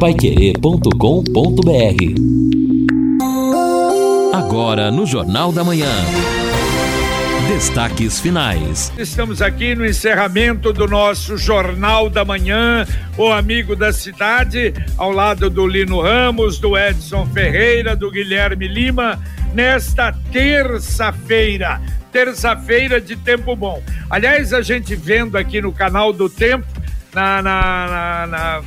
paiquerê.com.br Agora no Jornal da Manhã. Destaques finais. Estamos aqui no encerramento do nosso Jornal da Manhã, o amigo da cidade, ao lado do Lino Ramos, do Edson Ferreira, do Guilherme Lima, nesta terça-feira. Terça-feira de tempo bom. Aliás, a gente vendo aqui no canal do Tempo, na, na, na, na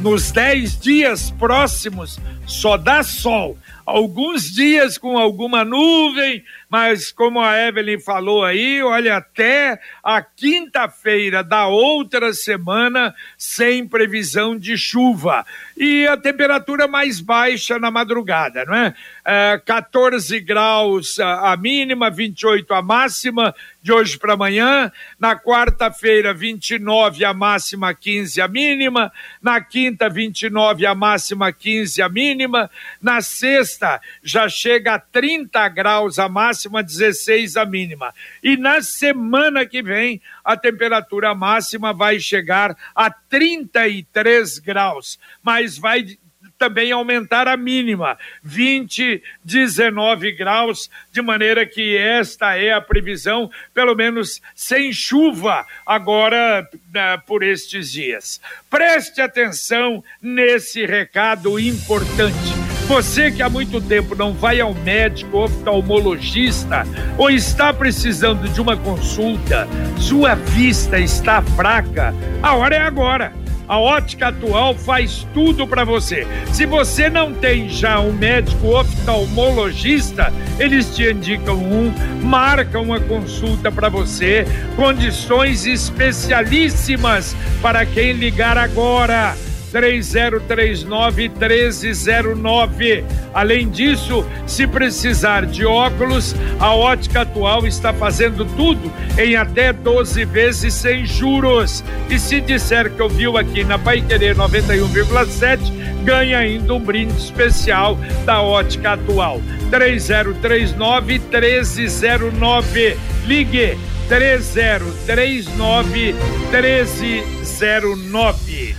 nos 10 dias próximos, só dá sol alguns dias com alguma nuvem, mas como a Evelyn falou aí, olha, até a quinta-feira da outra semana sem previsão de chuva. E a temperatura mais baixa na madrugada, não é? é 14 graus a mínima, 28 a máxima de hoje para amanhã. Na quarta-feira, 29 a máxima, 15 a mínima. Na quinta, 29 a máxima, 15 a mínima. Na sexta, já chega a 30 graus a máxima, 16 a mínima. E na semana que vem, a temperatura máxima vai chegar a 33 graus, mas vai também aumentar a mínima, 20, 19 graus, de maneira que esta é a previsão, pelo menos sem chuva, agora né, por estes dias. Preste atenção nesse recado importante. Você que há muito tempo não vai ao médico oftalmologista ou está precisando de uma consulta, sua vista está fraca, a hora é agora. A ótica atual faz tudo para você. Se você não tem já um médico oftalmologista, eles te indicam um, marcam uma consulta para você, condições especialíssimas para quem ligar agora. 3039 1309. Além disso, se precisar de óculos, a Ótica Atual está fazendo tudo em até 12 vezes sem juros. E se disser que ouviu aqui na Pai Querer 91,7, ganha ainda um brinde especial da Ótica Atual. 3039 1309. Ligue 3039 1309.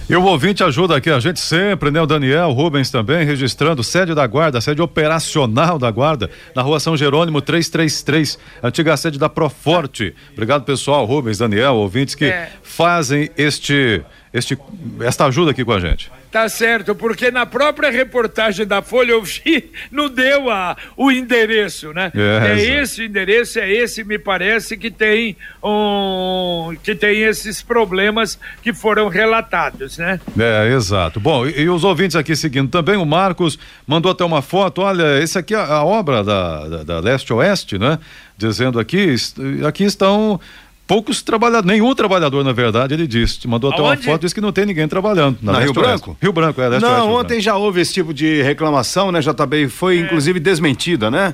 E o ouvinte ajuda aqui a gente sempre, né? O Daniel Rubens também, registrando sede da Guarda, sede operacional da Guarda, na rua São Jerônimo 333, antiga sede da Proforte. Obrigado, pessoal, Rubens, Daniel, ouvintes que é. fazem este, este, esta ajuda aqui com a gente. Tá certo, porque na própria reportagem da Folha eu vi, não deu a, o endereço, né? É, é esse endereço, é esse, me parece, que tem um, que tem esses problemas que foram relatados, né? É, exato. Bom, e, e os ouvintes aqui seguindo também, o Marcos mandou até uma foto, olha, esse aqui é a obra da, da, da Leste-Oeste, né? Dizendo aqui, aqui estão poucos trabalhadores, nenhum trabalhador, na verdade, ele disse. Mandou até uma foto, disse que não tem ninguém trabalhando. Na, na Rio Branco? Rio Branco, é. Não, ontem já houve esse tipo de reclamação, né, JB? Foi, é. inclusive, desmentida, né?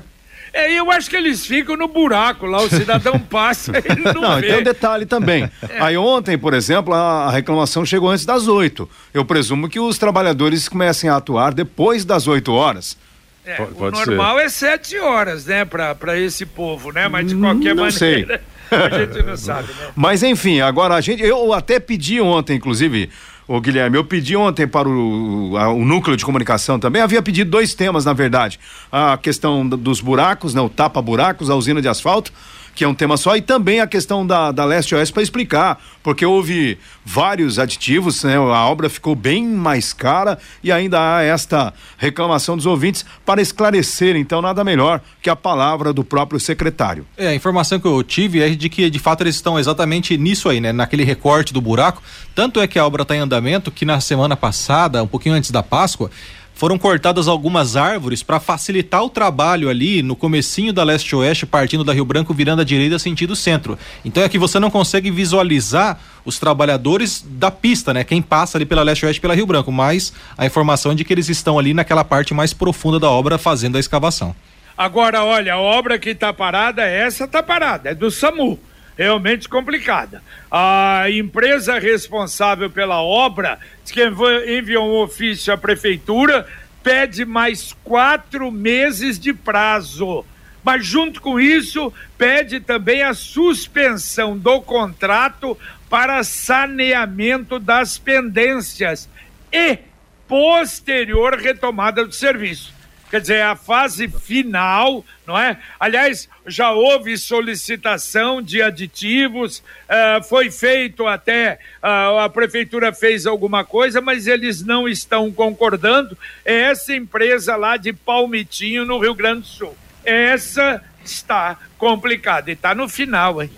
É, eu acho que eles ficam no buraco lá, o cidadão passa e não, não vê. tem um detalhe também. É. Aí ontem, por exemplo, a reclamação chegou antes das oito. Eu presumo que os trabalhadores comecem a atuar depois das oito horas. É, pode, o normal ser. é sete horas, né, para esse povo, né? Mas de qualquer não maneira. Sei. A gente não sabe, né? Mas enfim, agora a gente. Eu até pedi ontem, inclusive, o Guilherme, eu pedi ontem para o, a, o núcleo de comunicação também, havia pedido dois temas, na verdade. A questão dos buracos, né, o tapa-buracos, a usina de asfalto que é um tema só, e também a questão da, da leste-oeste para explicar, porque houve vários aditivos, né? A obra ficou bem mais cara e ainda há esta reclamação dos ouvintes para esclarecer, então nada melhor que a palavra do próprio secretário. É, a informação que eu tive é de que de fato eles estão exatamente nisso aí, né? Naquele recorte do buraco, tanto é que a obra está em andamento que na semana passada, um pouquinho antes da Páscoa, foram cortadas algumas árvores para facilitar o trabalho ali no comecinho da leste-oeste, partindo da Rio Branco, virando à direita sentido centro. Então é que você não consegue visualizar os trabalhadores da pista, né? Quem passa ali pela leste-oeste pela Rio Branco, mas a informação é de que eles estão ali naquela parte mais profunda da obra fazendo a escavação. Agora, olha, a obra que está parada, essa está parada, é do SAMU realmente complicada. A empresa responsável pela obra que enviou um ofício à prefeitura, pede mais quatro meses de prazo. Mas, junto com isso, pede também a suspensão do contrato para saneamento das pendências e posterior retomada do serviço. Quer dizer, a fase final, não é? Aliás, já houve solicitação de aditivos, uh, foi feito até, uh, a prefeitura fez alguma coisa, mas eles não estão concordando. É essa empresa lá de Palmitinho, no Rio Grande do Sul. Essa está complicada e está no final, hein?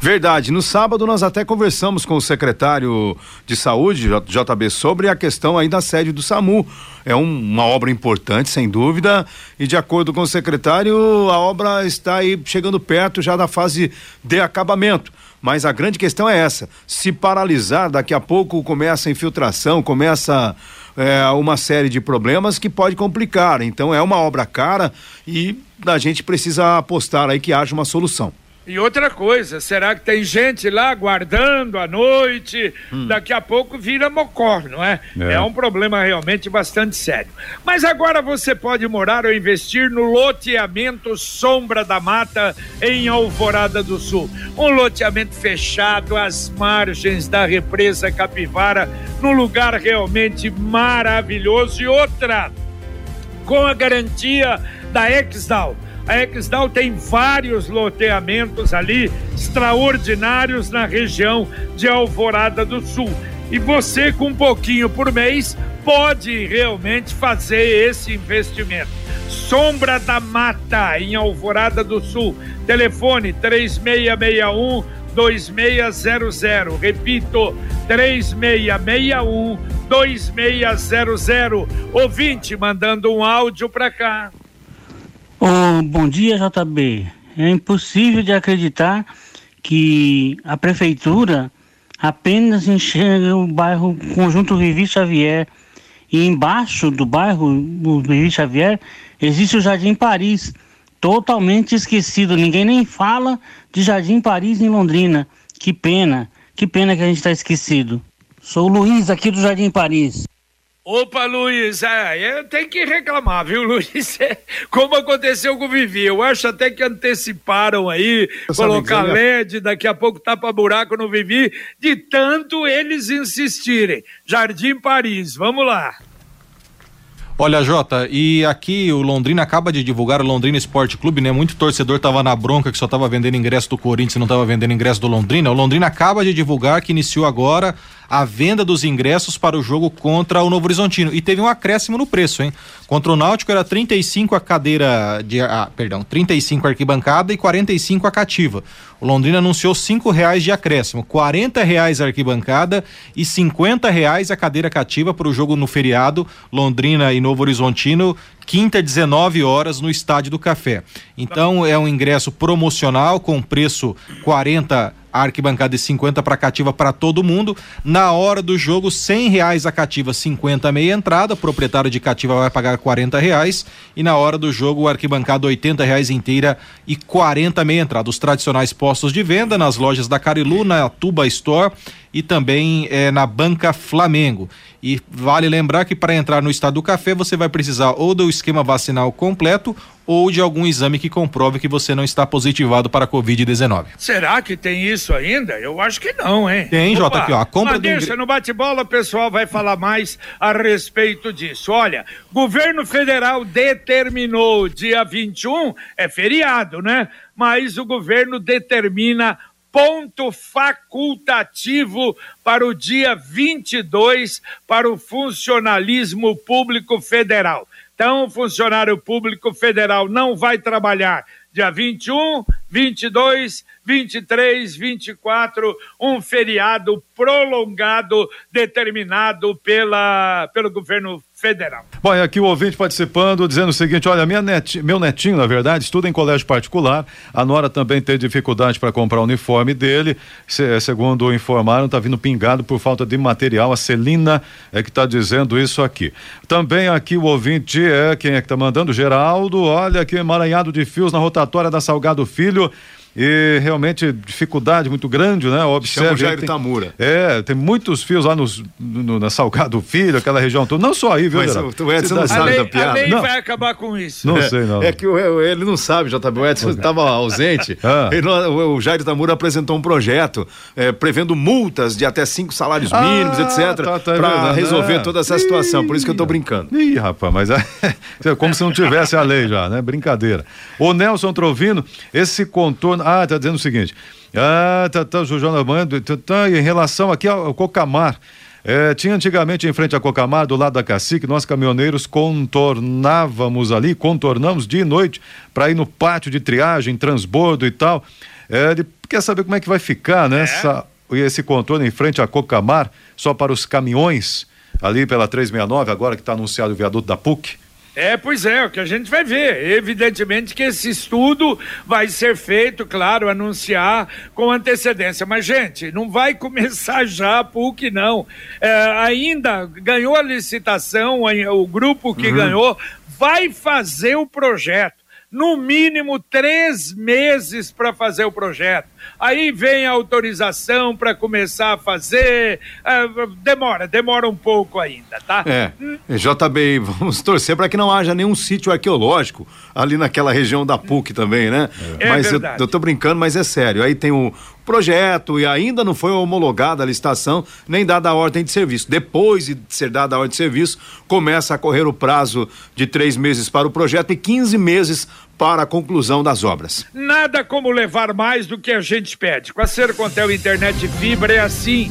Verdade. No sábado nós até conversamos com o secretário de saúde, JB, sobre a questão aí da sede do SAMU. É um, uma obra importante, sem dúvida, e de acordo com o secretário, a obra está aí chegando perto já da fase de acabamento. Mas a grande questão é essa: se paralisar, daqui a pouco começa a infiltração, começa é, uma série de problemas que pode complicar. Então é uma obra cara e a gente precisa apostar aí que haja uma solução. E outra coisa, será que tem gente lá aguardando à noite? Hum. Daqui a pouco vira mocó, não é? é? é? um problema realmente bastante sério. Mas agora você pode morar ou investir no loteamento Sombra da Mata em Alvorada do Sul. Um loteamento fechado às margens da represa Capivara, num lugar realmente maravilhoso. E outra, com a garantia da Exdal a Exdal tem vários loteamentos ali extraordinários na região de Alvorada do Sul. E você, com um pouquinho por mês, pode realmente fazer esse investimento. Sombra da Mata, em Alvorada do Sul. Telefone 3661 2600. Repito, 3661 2600. Ouvinte mandando um áudio para cá. Oh, bom dia, JB. É impossível de acreditar que a prefeitura apenas enxerga o bairro Conjunto Vivi Xavier e embaixo do bairro do Vivi Xavier existe o Jardim Paris, totalmente esquecido. Ninguém nem fala de Jardim Paris em Londrina. Que pena, que pena que a gente está esquecido. Sou o Luiz aqui do Jardim Paris. Opa, Luiz, é, tem que reclamar, viu, Luiz? É, como aconteceu com o Vivi, eu acho até que anteciparam aí, eu colocar LED, daqui a pouco tapa buraco no Vivi, de tanto eles insistirem. Jardim Paris, vamos lá. Olha, Jota, e aqui o Londrina acaba de divulgar o Londrina Esporte Clube, né? Muito torcedor tava na bronca que só tava vendendo ingresso do Corinthians e não tava vendendo ingresso do Londrina. O Londrina acaba de divulgar que iniciou agora a venda dos ingressos para o jogo contra o Novo Horizontino e teve um acréscimo no preço, hein? Contra o Náutico era 35 a cadeira de, ah, perdão, 35 a arquibancada e 45 a cativa. O Londrina anunciou cinco reais de acréscimo, 40 reais a arquibancada e 50 reais a cadeira cativa para o jogo no feriado Londrina e Novo Horizontino quinta 19 horas no Estádio do Café. Então é um ingresso promocional com preço 40 a arquibancada de 50 para cativa para todo mundo. Na hora do jogo, cem reais a cativa, 50 meia entrada. O proprietário de cativa vai pagar 40 reais. E na hora do jogo, o arquibancada 80 reais inteira e 40 meia entrada. Os tradicionais postos de venda nas lojas da Carilu, na Tuba Store e também é, na Banca Flamengo. E vale lembrar que para entrar no Estado do Café você vai precisar ou do esquema vacinal completo ou de algum exame que comprove que você não está positivado para a Covid-19. Será que tem isso ainda? Eu acho que não, hein? Tem, Jota, aqui, ó. A compra mas ingre... no bate-bola o pessoal vai falar mais a respeito disso. Olha, governo federal determinou dia 21, é feriado, né? Mas o governo determina ponto facultativo para o dia 22 para o funcionalismo público federal. Então, o funcionário público federal não vai trabalhar. Dia 21, 22, 23, 24, um feriado prolongado determinado pela, pelo governo federal. Bom, e aqui o ouvinte participando, dizendo o seguinte: olha, minha net, meu netinho, na verdade, estuda em colégio particular. A Nora também tem dificuldade para comprar o uniforme dele. Se, segundo informaram, está vindo pingado por falta de material. A Celina é que está dizendo isso aqui. Também aqui o ouvinte é quem é que está mandando? Geraldo, olha que emaranhado de fios na rotatória da Salgado Filho e realmente dificuldade muito grande, né? Observe. Chama o Jair tem, Tamura. É, tem muitos fios lá nos, no, na Salgado Filho, aquela região toda. Não só aí, viu, Mas o- Edson não sabe lei, da piada. a lei Não. vai acabar com isso. Não É, sei, não. É que o- ele não sabe, JB. O Edson estava ausente. Ah. Ele o, o Jair Tamura apresentou um projeto eh, prevendo multas de até cinco salários Ah, mínimos, etc. tá, tá, é para verdade, resolver é. toda essa situação. Por isso que eu tô brincando. Ih, rapaz, mas é como se não tivesse a lei já, né? Brincadeira. O Nelson Trovino, esse contorno. Ah, tá dizendo o seguinte. Ah, tá, tá, o João Amando, tá, tá, em relação aqui ao, ao Cocamar. É, tinha antigamente em frente a Cocamar, do lado da Cacique, nós caminhoneiros contornávamos ali, contornamos dia e noite para ir no pátio de triagem, transbordo e tal. É, ele quer saber como é que vai ficar, né? Essa, esse contorno em frente a Cocamar, só para os caminhões, ali pela 369, agora que está anunciado o viaduto da PUC. É, pois é, o que a gente vai ver. Evidentemente que esse estudo vai ser feito, claro, anunciar com antecedência. Mas, gente, não vai começar já a PUC, não. É, ainda ganhou a licitação, o grupo que ganhou vai fazer o projeto. No mínimo três meses para fazer o projeto. Aí vem a autorização para começar a fazer. ah, demora, demora um pouco ainda, tá? É, JB, vamos torcer para que não haja nenhum sítio arqueológico ali naquela região da PUC também, né? É mas eu, verdade. eu tô brincando, mas é sério. Aí tem o projeto e ainda não foi homologada a licitação, nem dada a ordem de serviço. Depois de ser dada a ordem de serviço, começa a correr o prazo de três meses para o projeto e 15 meses para a conclusão das obras. Nada como levar mais do que a gente pede. Com a Sercontel Internet Fibra é assim.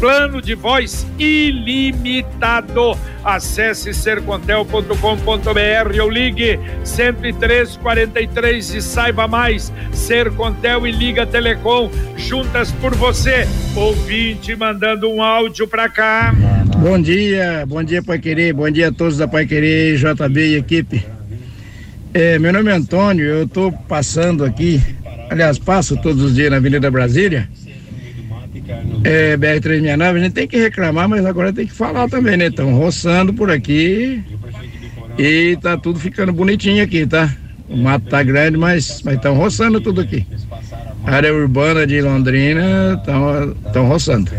Plano de voz ilimitado. Acesse sercontel.com.br ou ligue 10343 e saiba mais. Sercontel e Liga Telecom, juntas por você. Ouvinte mandando um áudio pra cá. Bom dia, bom dia Pai Querer, bom dia a todos da Pai Querer, JB e equipe. É, meu nome é Antônio, eu estou passando aqui, aliás, passo todos os dias na Avenida Brasília. É, BR-369, a gente tem que reclamar, mas agora tem que falar também, né? Estão roçando por aqui e tá tudo ficando bonitinho aqui, tá? O mato tá grande, mas estão roçando tudo aqui. A área urbana de Londrina estão roçando.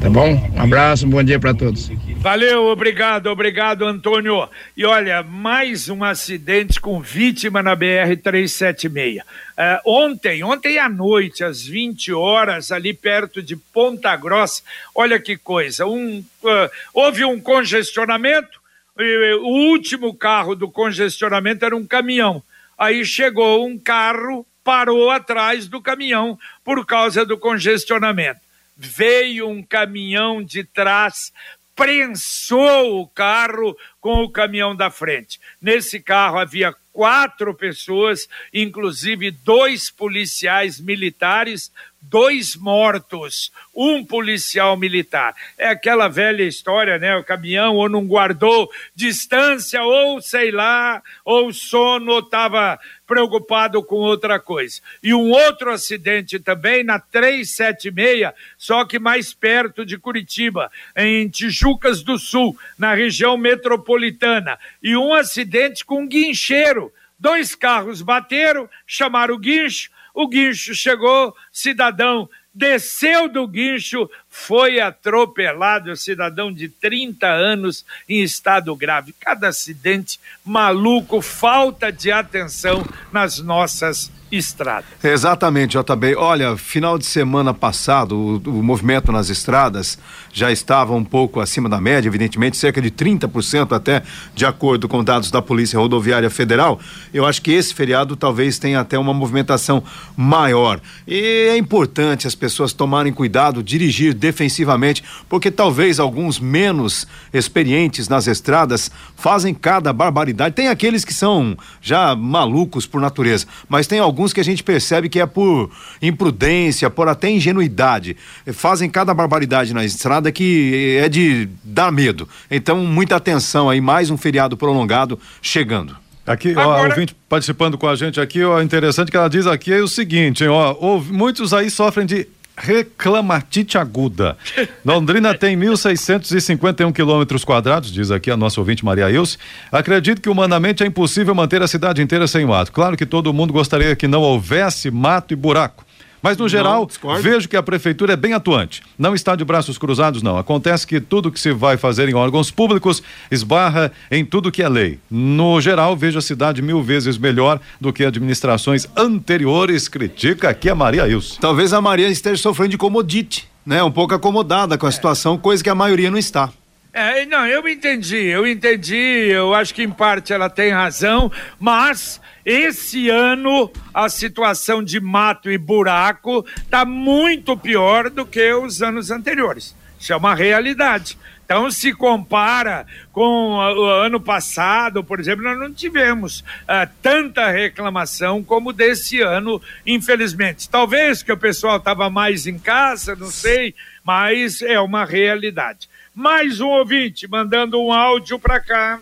Tá bom? Um abraço, um bom dia para todos. Valeu, obrigado, obrigado, Antônio. E olha, mais um acidente com vítima na BR-376. É, ontem, ontem à noite, às 20 horas, ali perto de Ponta Grossa, olha que coisa, um, uh, houve um congestionamento, e, o último carro do congestionamento era um caminhão. Aí chegou um carro, parou atrás do caminhão por causa do congestionamento. Veio um caminhão de trás, prensou o carro com o caminhão da frente. Nesse carro havia quatro pessoas, inclusive dois policiais militares, dois mortos, um policial militar. É aquela velha história, né? O caminhão ou não guardou distância, ou sei lá, ou sono estava preocupado com outra coisa. E um outro acidente também na 376, só que mais perto de Curitiba, em Tijucas do Sul, na região metropolitana. E um acidente com um guincheiro. Dois carros bateram, chamaram o guincho, o guincho chegou, cidadão desceu do guincho, foi atropelado, cidadão de 30 anos em estado grave. Cada acidente maluco, falta de atenção nas nossas estradas. Exatamente, JB. Olha, final de semana passado, o, o, movimento nas estradas já estava um pouco acima da média, evidentemente, cerca de 30% até, de acordo com dados da Polícia Rodoviária Federal. Eu acho que esse feriado talvez tenha até uma movimentação maior. E é importante as pessoas tomarem cuidado, dirigir defensivamente, porque talvez alguns menos experientes nas estradas fazem cada barbaridade. Tem aqueles que são já malucos por natureza, mas tem alguns que a gente percebe que é por imprudência, por até ingenuidade. Fazem cada barbaridade na estrada que é de dar medo. Então, muita atenção aí, mais um feriado prolongado chegando. Aqui, ó, Agora- ouvinte participando com a gente aqui, ó, interessante que ela diz aqui é o seguinte, ó, houve- muitos aí sofrem de reclamatite aguda. Londrina tem 1.651 quilômetros quadrados, diz aqui a nossa ouvinte Maria Ilse. Acredito que humanamente é impossível manter a cidade inteira sem mato. Claro que todo mundo gostaria que não houvesse mato e buraco. Mas, no geral, discordo. vejo que a prefeitura é bem atuante. Não está de braços cruzados, não. Acontece que tudo que se vai fazer em órgãos públicos esbarra em tudo que é lei. No geral, vejo a cidade mil vezes melhor do que administrações anteriores. Critica aqui a Maria Ilse. Talvez a Maria esteja sofrendo de comodite, né? Um pouco acomodada com a situação, coisa que a maioria não está. É, não, eu entendi, eu entendi, eu acho que em parte ela tem razão, mas esse ano a situação de mato e buraco está muito pior do que os anos anteriores. Isso é uma realidade. Então, se compara com o ano passado, por exemplo, nós não tivemos ah, tanta reclamação como desse ano, infelizmente. Talvez que o pessoal estava mais em casa, não sei, mas é uma realidade. Mais um ouvinte mandando um áudio para cá.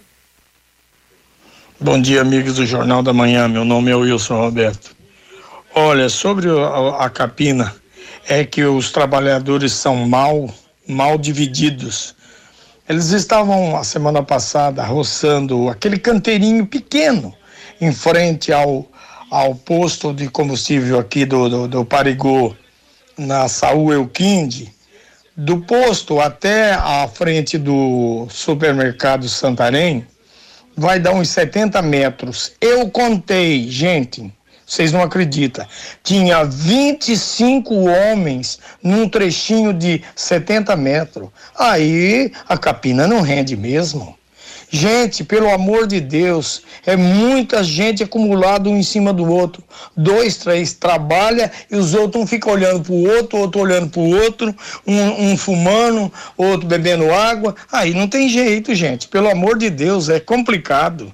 Bom dia, amigos do Jornal da Manhã. Meu nome é Wilson Roberto. Olha, sobre a, capina, é que os trabalhadores são mal, mal divididos. Eles estavam a semana passada roçando aquele canteirinho pequeno em frente ao, ao posto de combustível aqui do, do, do Parigô, na Saúl Euquinde. Do posto até a frente do supermercado Santarém, vai dar uns 70 metros. Eu contei, gente, vocês não acreditam. Tinha 25 homens num trechinho de 70 metros. Aí a capina não rende mesmo. Gente, pelo amor de Deus, é muita gente acumulada um em cima do outro. Dois, três trabalha e os outros um fica olhando para o outro, outro olhando para o outro, um, um fumando, outro bebendo água. Aí não tem jeito, gente. Pelo amor de Deus, é complicado.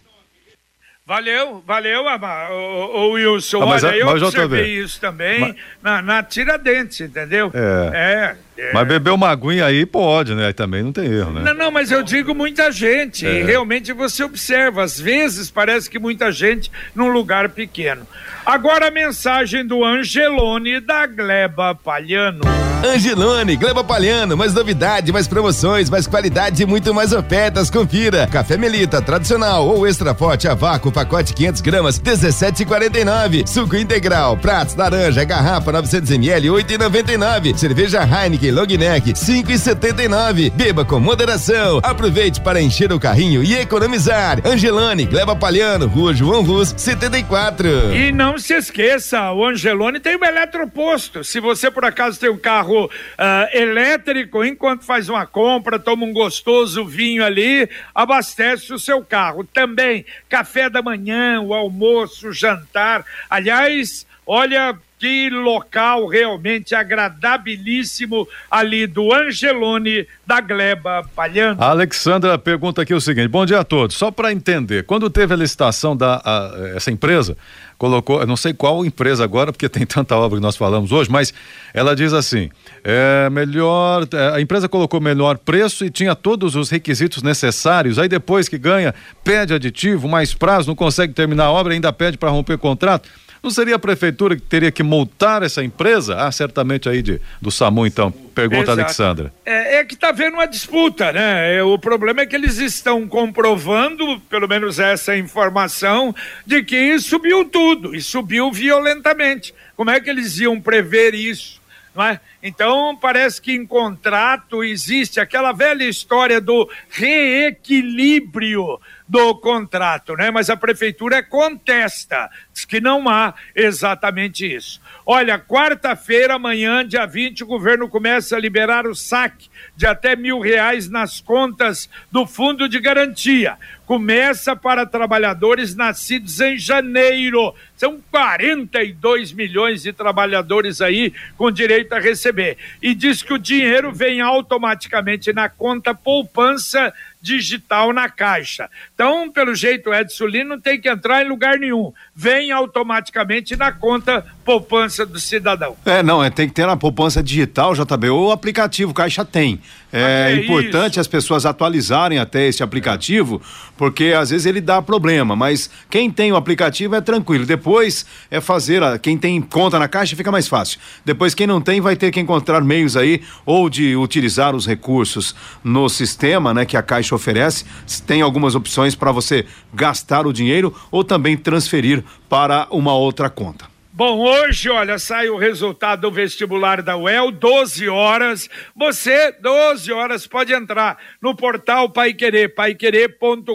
Valeu, valeu, o, o Wilson. Ah, mas Olha, a- eu mas, observei isso também mas- na, na Tiradentes, entendeu? É. É. é. Mas beber uma aguinha aí pode, né? Aí também não tem erro, né? Não, não, mas eu digo muita gente. É. E realmente você observa, às vezes parece que muita gente num lugar pequeno. Agora a mensagem do Angelone da Gleba Palhano. Angelone, Gleba Palhano, mais novidade, mais promoções, mais qualidade e muito mais ofertas. Confira. Café Melita tradicional ou extra forte a vácuo, pacote 500 gramas, 17,49. Suco integral, pratos, laranja, garrafa 900 ml, 8,99. Cerveja Heineken Long Neck, 5,79. Beba com moderação. Aproveite para encher o carrinho e economizar. Angelone, Gleba Palhano, Rua João Rus, 74. E não se esqueça, o Angelone tem o eletroposto. Se você por acaso tem um carro ah, elétrico, enquanto faz uma compra, toma um gostoso vinho ali, abastece o seu carro. Também café da manhã, o almoço, o jantar. Aliás, olha que local realmente agradabilíssimo ali do Angelone da Gleba Palhano. A Alexandra pergunta aqui o seguinte: bom dia a todos. Só para entender, quando teve a licitação da a- essa empresa, colocou, eu não sei qual empresa agora, porque tem tanta obra que nós falamos hoje, mas ela diz assim: é melhor, é, a empresa colocou melhor preço e tinha todos os requisitos necessários. Aí depois que ganha, pede aditivo, mais prazo, não consegue terminar a obra, ainda pede para romper contrato. Não seria a prefeitura que teria que multar essa empresa? Ah, certamente aí de, do SAMU, então. Pergunta Exato. Alexandra. É, é que está havendo uma disputa, né? É, o problema é que eles estão comprovando, pelo menos essa informação, de que subiu tudo e subiu violentamente. Como é que eles iam prever isso? Não é? Então, parece que em contrato existe aquela velha história do reequilíbrio do contrato, né? Mas a prefeitura contesta, diz que não há exatamente isso. Olha, quarta-feira, amanhã, dia 20, o governo começa a liberar o saque de até mil reais nas contas do Fundo de Garantia. Começa para trabalhadores nascidos em janeiro. São 42 milhões de trabalhadores aí com direito a receber. E diz que o dinheiro vem automaticamente na conta poupança digital na caixa. Então, pelo jeito, o Edson Lino não tem que entrar em lugar nenhum. Vem automaticamente na conta poupança do cidadão. É, não, é, tem que ter na poupança digital, JB, ou o aplicativo Caixa tem. É, é importante isso. as pessoas atualizarem até esse aplicativo, porque às vezes ele dá problema, mas quem tem o aplicativo é tranquilo. Depois é fazer, a, quem tem conta na Caixa fica mais fácil. Depois quem não tem vai ter que encontrar meios aí ou de utilizar os recursos no sistema, né, que a Caixa oferece. Tem algumas opções para você gastar o dinheiro ou também transferir para uma outra conta. Bom, hoje, olha, sai o resultado do vestibular da UEL, 12 horas. Você, 12 horas, pode entrar no portal Pai Querer, paiquerer.com.br.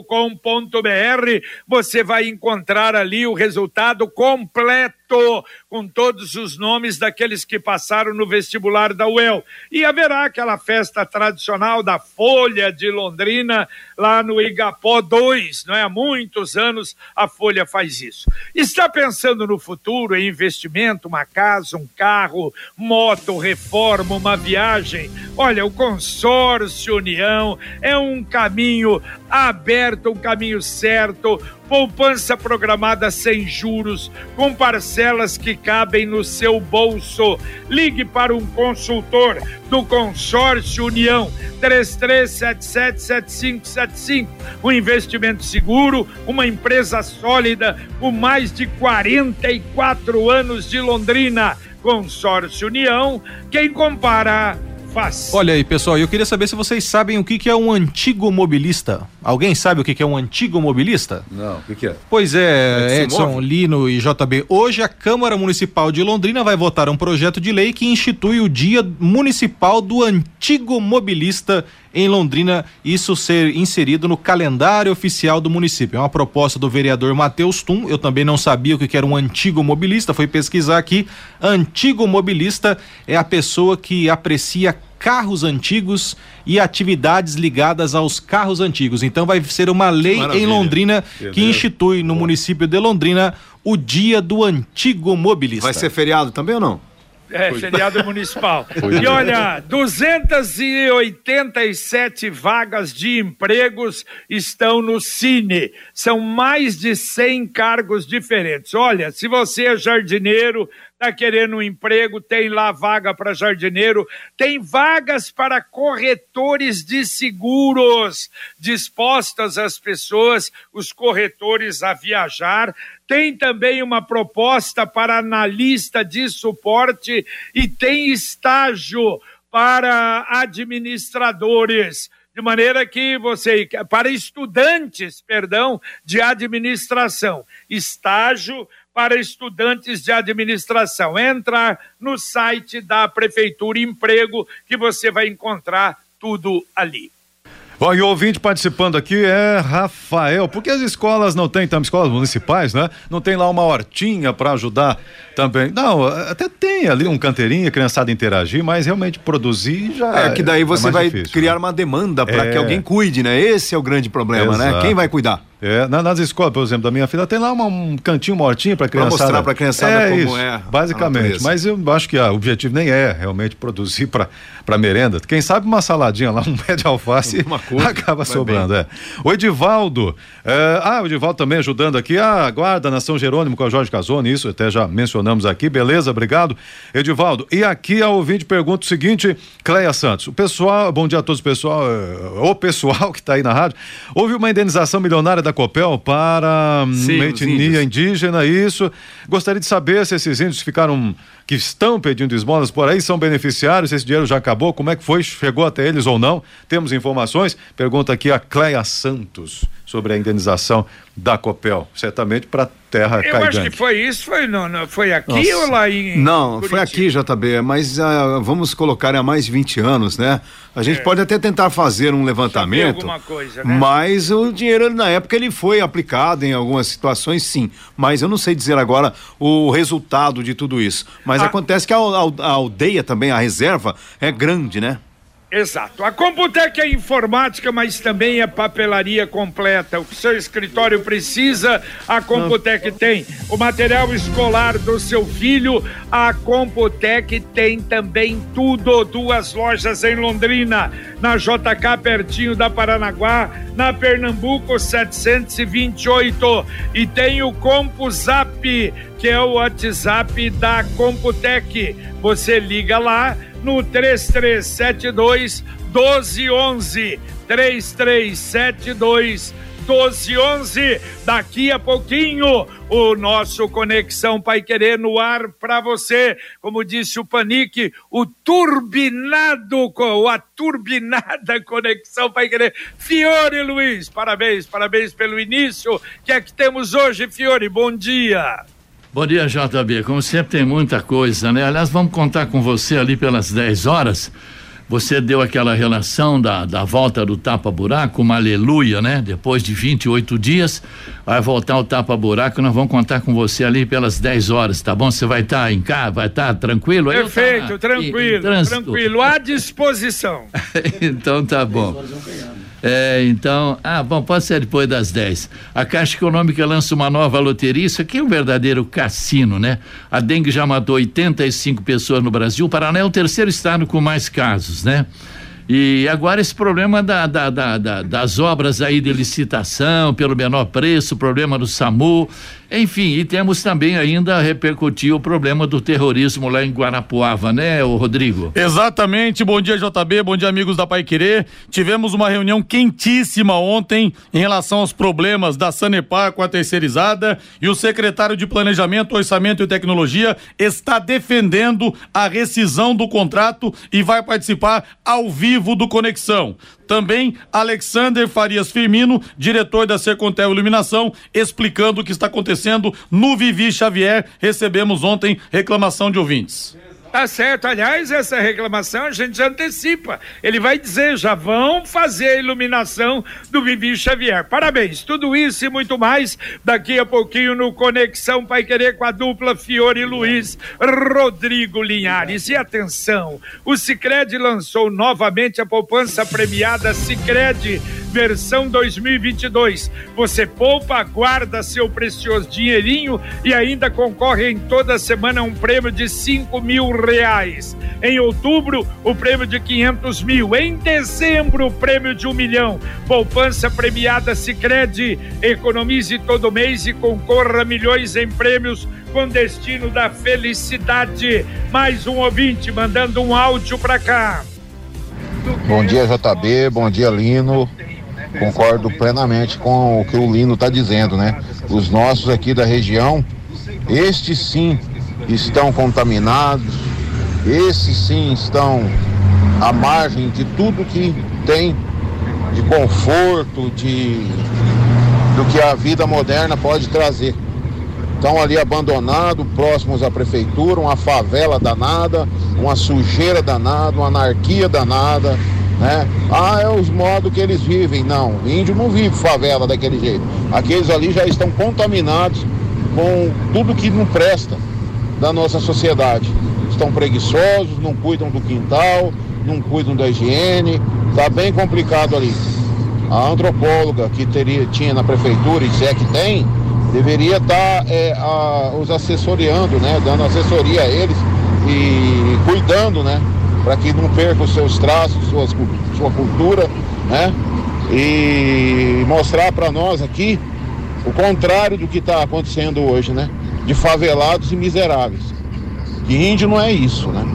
Você vai encontrar ali o resultado completo com todos os nomes daqueles que passaram no vestibular da UEL. E haverá aquela festa tradicional da Folha de Londrina, lá no Igapó 2, não é? Há muitos anos a Folha faz isso. Está pensando no futuro, em investimento, uma casa, um carro, moto, reforma, uma viagem? Olha, o Consórcio União é um caminho aberto, um caminho certo poupança programada sem juros, com parcelas que cabem no seu bolso. Ligue para um consultor do Consórcio União 33777575. Um investimento seguro, uma empresa sólida com mais de 44 anos de Londrina. Consórcio União, quem compara faz. Olha aí, pessoal, eu queria saber se vocês sabem o que, é um antigo mobilista. Alguém sabe o que, é um antigo mobilista? Não, o que, que é? Pois é, Edson, Lino e JB. Hoje a Câmara Municipal de Londrina vai votar um projeto de lei que institui o Dia Municipal do Antigo Mobilista em Londrina, isso ser inserido no calendário oficial do município. É uma proposta do vereador Matheus Tum. Eu também não sabia o que era um antigo mobilista, fui pesquisar aqui. Antigo mobilista é a pessoa que aprecia carros antigos e atividades ligadas aos carros antigos. Então vai ser uma lei Maravilha. em Londrina que institui no município de Londrina o Dia do Antigo Mobilista. Vai ser feriado também ou não? É, feriado municipal. e olha, 287 vagas de empregos estão no Cine. São mais de 100 cargos diferentes. Olha, se você é jardineiro, está querendo um emprego, tem lá vaga para jardineiro, tem vagas para corretores de seguros, dispostas as pessoas, os corretores a viajar. Tem também uma proposta para analista de suporte e tem estágio para administradores de maneira que você, para estudantes, perdão, de administração, estágio para estudantes de administração. Entra no site da Prefeitura Emprego que você vai encontrar tudo ali. Bom, e o ouvinte participando aqui é Rafael. Por que as escolas não têm, também escolas municipais, né? Não tem lá uma hortinha para ajudar também? Não, até tem ali um canteirinho, criançada interagir, mas realmente produzir já. É que daí você é vai difícil, criar né? uma demanda para é... que alguém cuide, né? Esse é o grande problema? Exato. né? Quem vai cuidar? É, nas escolas, por exemplo, da minha filha, tem lá uma, um cantinho mortinho para criançada. Pra mostrar para criançada é como isso, é. Basicamente. Mas eu acho que ah, o objetivo nem é realmente produzir para merenda. Quem sabe uma saladinha lá, um pé de alface, coisa, acaba sobrando. É. O Edivaldo, é, ah, o Edivaldo também ajudando aqui, a guarda na São Jerônimo com a Jorge Casone, isso até já mencionamos aqui, beleza, obrigado. Edivaldo, e aqui a ouvinte pergunta o seguinte, Cleia Santos, o pessoal, bom dia a todos, pessoal, é, o pessoal que está aí na rádio, houve uma indenização milionária da Copel para hum, Sim, uma etnia indígena, isso. Gostaria de saber se esses índios ficaram, que estão pedindo esmolas por aí, são beneficiários, se esse dinheiro já acabou, como é que foi, chegou até eles ou não? Temos informações? Pergunta aqui a Cleia Santos. Sobre a indenização da Copel, certamente para terra Eu caidante. acho que foi isso, foi, no, no- foi aqui Nossa. ou lá em. Não, foi Curitiba? aqui, JB, mas ah, vamos colocar há mais de 20 anos, né? A gente pode até tentar fazer um levantamento, alguma coisa, né? mas o dinheiro na época ele foi aplicado em algumas situações, sim. Mas eu não sei dizer agora o resultado de tudo isso. Mas Ah. acontece que a, al- a aldeia também, a reserva, é grande, né? Exato. A Computec é informática, mas também é papelaria completa. O que seu escritório precisa, a Computec tem. O material escolar do seu filho, a Computec tem também tudo. Duas lojas em Londrina, na JK, pertinho da Paranaguá, na Pernambuco 728. E tem o CompuZap, que é o WhatsApp da Computec. Você liga lá no 3372 1211. 3372 1211. Daqui a pouquinho, o nosso Conexão Pai Querer no ar para você. Como disse o Panique, o turbinado, a turbinada Conexão Pai Querer. Fiore Luiz, parabéns, parabéns pelo início. O que é que temos hoje, Fiore? Bom dia. Bom dia, JB. Como sempre, tem muita coisa, né? Aliás, vamos contar com você ali pelas 10 horas. Você deu aquela relação da, da volta do tapa-buraco, uma aleluia, né? Depois de 28 dias, vai voltar o tapa-buraco. Nós vamos contar com você ali pelas 10 horas, tá bom? Você vai estar em casa, vai estar tranquilo? Aí eu tava Perfeito, em- em tranquilo, tranquilo. À disposição. então tá bom. É, então, ah, bom, pode ser depois das 10. A Caixa Econômica lança uma nova loteria. Isso aqui é um verdadeiro cassino, né? A dengue já matou 85 pessoas no Brasil. O Paraná é o terceiro estado com mais casos, né? E agora esse problema da, da- da- da- das obras aí de licitação pelo menor preço, o problema do SAMU, enfim, e temos também ainda repercutir o problema do terrorismo lá em Guarapuava, né, Rodrigo? Exatamente, bom dia JB, bom dia amigos da Pai Querer. Tivemos uma reunião quentíssima ontem em relação aos problemas da Sanepar com a terceirizada e o secretário de Planejamento, Orçamento e Tecnologia está defendendo a rescisão do contrato e vai participar ao vivo do Conexão. Também Alexander Farias Firmino, diretor da Sercontel Iluminação, explicando o que está acontecendo no Vivi Xavier. Recebemos ontem reclamação de ouvintes. Tá certo. Aliás, essa reclamação a gente antecipa. Ele vai dizer, já vão fazer a iluminação do Vivi Xavier. Parabéns. Tudo isso e muito mais daqui a pouquinho no Conexão Pai Querer com a dupla Fiore Luiz Rodrigo Linhares. E atenção, o Cicred lançou novamente a poupança premiada Cicred versão 2022. Você poupa, guarda seu precioso dinheirinho e ainda concorre em toda semana a um prêmio de 5 mil reais. Em outubro, o prêmio de 500 mil. Em dezembro, o prêmio de um milhão. Poupança premiada Sicredi. Economize todo mês e concorra a milhões em prêmios com destino da felicidade. Mais um ouvinte mandando um áudio para cá. Bom dia, JB. Bom dia, Lino. Concordo plenamente com o que o Lino está dizendo, né? Os nossos aqui da região, estes sim estão contaminados, esses sim estão à margem de tudo que tem de conforto, de do que a vida moderna pode trazer. Estão ali abandonados, próximos à prefeitura, uma favela danada, uma sujeira danada, uma anarquia danada, né? Ah, é os modos que eles vivem. Não, índio não vive favela daquele jeito. Aqueles ali já estão contaminados com tudo que não presta da nossa sociedade. Estão preguiçosos, não cuidam do quintal, não cuidam da higiene, tá bem complicado ali. A antropóloga que teria, tinha na prefeitura, e se é que tem, deveria estar os assessoriando, né? Dando assessoria a eles e cuidando, né? Para que não percam os seus traços, suas, sua cultura, né? E mostrar para nós aqui o contrário do que está acontecendo hoje, né? De favelados e miseráveis. Que índio não é isso, né?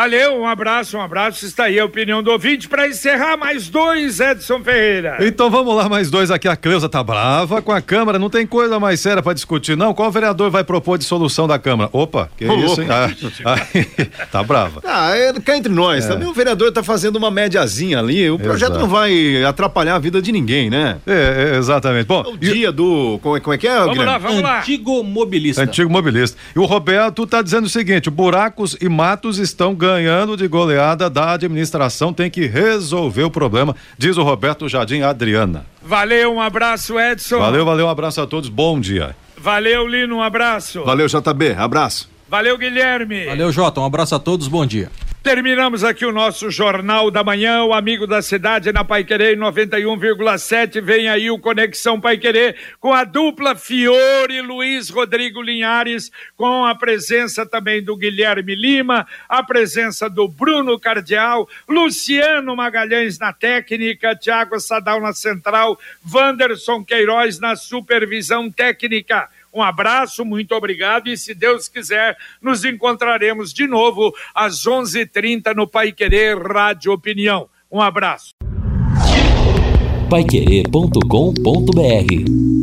Valeu, um abraço, um abraço. Está aí a opinião do ouvinte para encerrar mais dois, Edson Ferreira. Então vamos lá, mais dois aqui. A Cleusa tá brava com a Câmara, não tem coisa mais séria para discutir, não. Qual vereador vai propor dissolução da Câmara? Opa, que Ô, isso, hein? Ah, tá brava. Ah, é, cá entre nós, É. também o vereador tá fazendo uma médiazinha ali, o projeto Exato. não vai atrapalhar a vida de ninguém, né? É, é, exatamente. Bom, o dia do. Como é, como é que é, Vamos Guilherme? lá, vamos lá. Antigo mobilista. Antigo mobilista. E o Roberto tá dizendo o seguinte: buracos e matos estão ganhando de goleada da administração, tem que resolver o problema, diz o Roberto Jardim Adriana. Valeu, um abraço, Edson. Valeu, valeu, um abraço a todos, bom dia. Valeu, Lino, um abraço. Valeu, JB, abraço. Valeu, Guilherme. Valeu, Jota. Um abraço a todos, bom dia. Terminamos aqui o nosso Jornal da Manhã, o amigo da cidade na Paiquerê 91,7. Vem aí o Conexão Paiquerê com a dupla Fiore Luiz Rodrigo Linhares, com a presença também do Guilherme Lima, a presença do Bruno Cardial, Luciano Magalhães na técnica, Tiago Sadal na central, Wanderson Queiroz na supervisão técnica. Um abraço, muito obrigado e se Deus quiser, nos encontraremos de novo às 11:30 no Pai Querer Rádio Opinião. Um abraço. Paiquerê.com.br